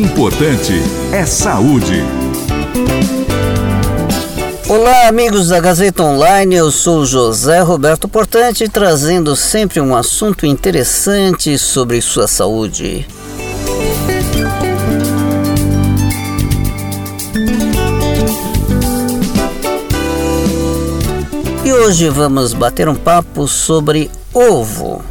importante é saúde. Olá, amigos da Gazeta Online. Eu sou José Roberto Portante, trazendo sempre um assunto interessante sobre sua saúde. E hoje vamos bater um papo sobre ovo.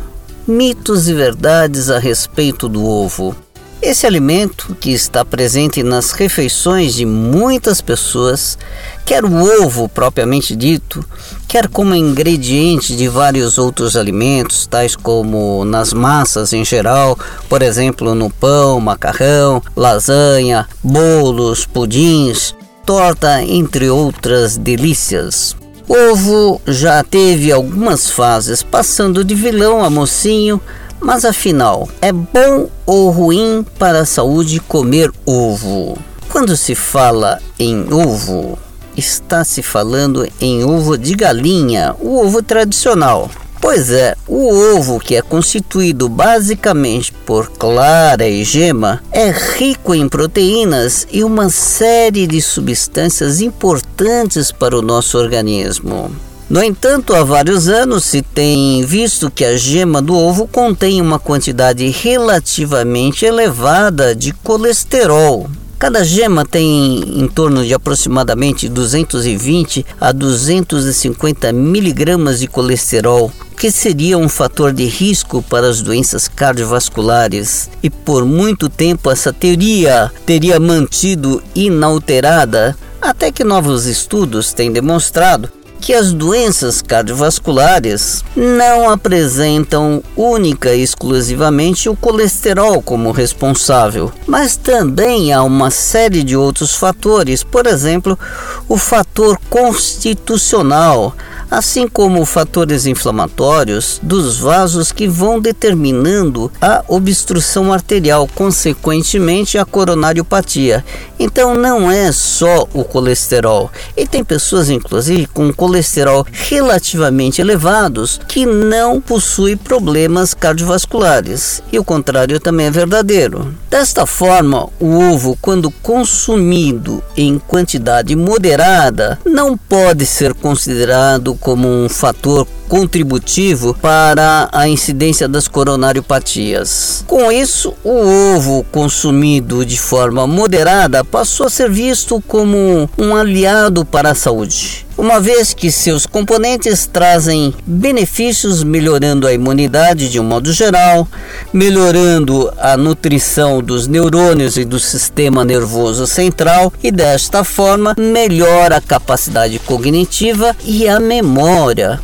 Mitos e verdades a respeito do ovo. Esse alimento, que está presente nas refeições de muitas pessoas, quer o ovo propriamente dito, quer como ingrediente de vários outros alimentos, tais como nas massas em geral, por exemplo, no pão, macarrão, lasanha, bolos, pudins, torta, entre outras delícias. Ovo já teve algumas fases, passando de vilão a mocinho, mas afinal, é bom ou ruim para a saúde comer ovo? Quando se fala em ovo, está se falando em ovo de galinha, o ovo tradicional. Pois é, o ovo, que é constituído basicamente por clara e gema, é rico em proteínas e uma série de substâncias importantes para o nosso organismo. No entanto, há vários anos se tem visto que a gema do ovo contém uma quantidade relativamente elevada de colesterol, Cada gema tem em torno de aproximadamente 220 a 250 miligramas de colesterol, que seria um fator de risco para as doenças cardiovasculares. E por muito tempo essa teoria teria mantido inalterada, até que novos estudos têm demonstrado que as doenças cardiovasculares não apresentam única e exclusivamente o colesterol como responsável, mas também há uma série de outros fatores, por exemplo, o fator constitucional, assim como fatores inflamatórios dos vasos que vão determinando a obstrução arterial, consequentemente a coronariopatia. Então não é só o colesterol. E tem pessoas inclusive com colesterol relativamente elevados que não possuem problemas cardiovasculares. E o contrário também é verdadeiro. Desta forma, o ovo quando consumido em quantidade moderada não pode ser considerado como um fator contributivo para a incidência das coronariopatias. Com isso, o ovo consumido de forma moderada passou a ser visto como um aliado para a saúde uma vez que seus componentes trazem benefícios melhorando a imunidade de um modo geral, melhorando a nutrição dos neurônios e do sistema nervoso central e desta forma melhora a capacidade cognitiva e a memória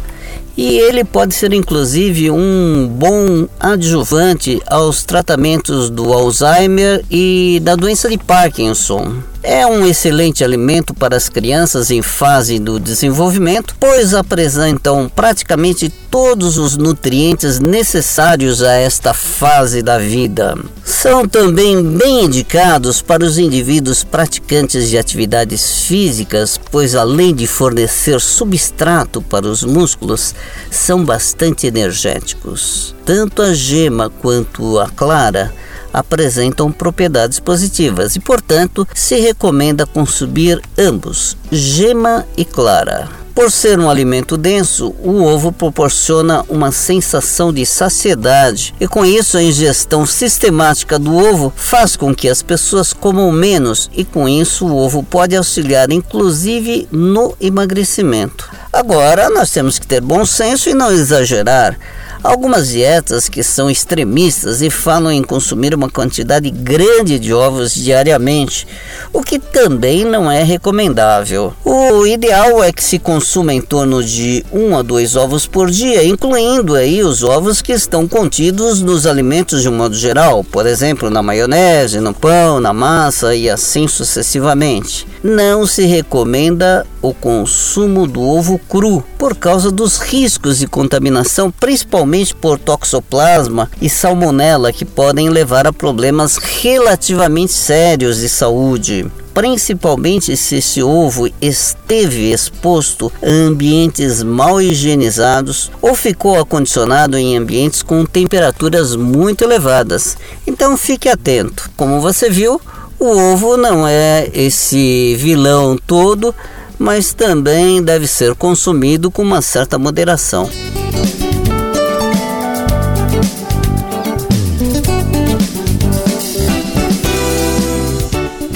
e ele pode ser inclusive um bom adjuvante aos tratamentos do Alzheimer e da doença de Parkinson. É um excelente alimento para as crianças em fase do desenvolvimento, pois apresentam praticamente todos os nutrientes necessários a esta fase da vida. São também bem indicados para os indivíduos praticantes de atividades físicas, pois além de fornecer substrato para os músculos, são bastante energéticos. Tanto a gema quanto a clara apresentam propriedades positivas e, portanto, se recomenda consumir ambos, gema e clara. Por ser um alimento denso, o ovo proporciona uma sensação de saciedade e, com isso, a ingestão sistemática do ovo faz com que as pessoas comam menos e, com isso, o ovo pode auxiliar inclusive no emagrecimento. Agora, nós temos que ter bom senso e não exagerar. Algumas dietas que são extremistas e falam em consumir uma quantidade grande de ovos diariamente, o que também não é recomendável. O ideal é que se consuma em torno de um a dois ovos por dia, incluindo aí os ovos que estão contidos nos alimentos de um modo geral, por exemplo, na maionese, no pão, na massa e assim sucessivamente. Não se recomenda o consumo do ovo cru por causa dos riscos de contaminação, principalmente por toxoplasma e salmonela, que podem levar a problemas relativamente sérios de saúde principalmente se esse ovo esteve exposto a ambientes mal higienizados ou ficou acondicionado em ambientes com temperaturas muito elevadas. Então fique atento. Como você viu, O ovo não é esse vilão todo, mas também deve ser consumido com uma certa moderação.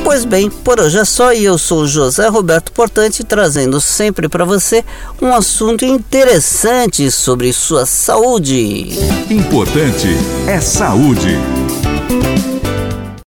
Pois bem, por hoje é só e eu sou José Roberto Portante trazendo sempre para você um assunto interessante sobre sua saúde. Importante é saúde.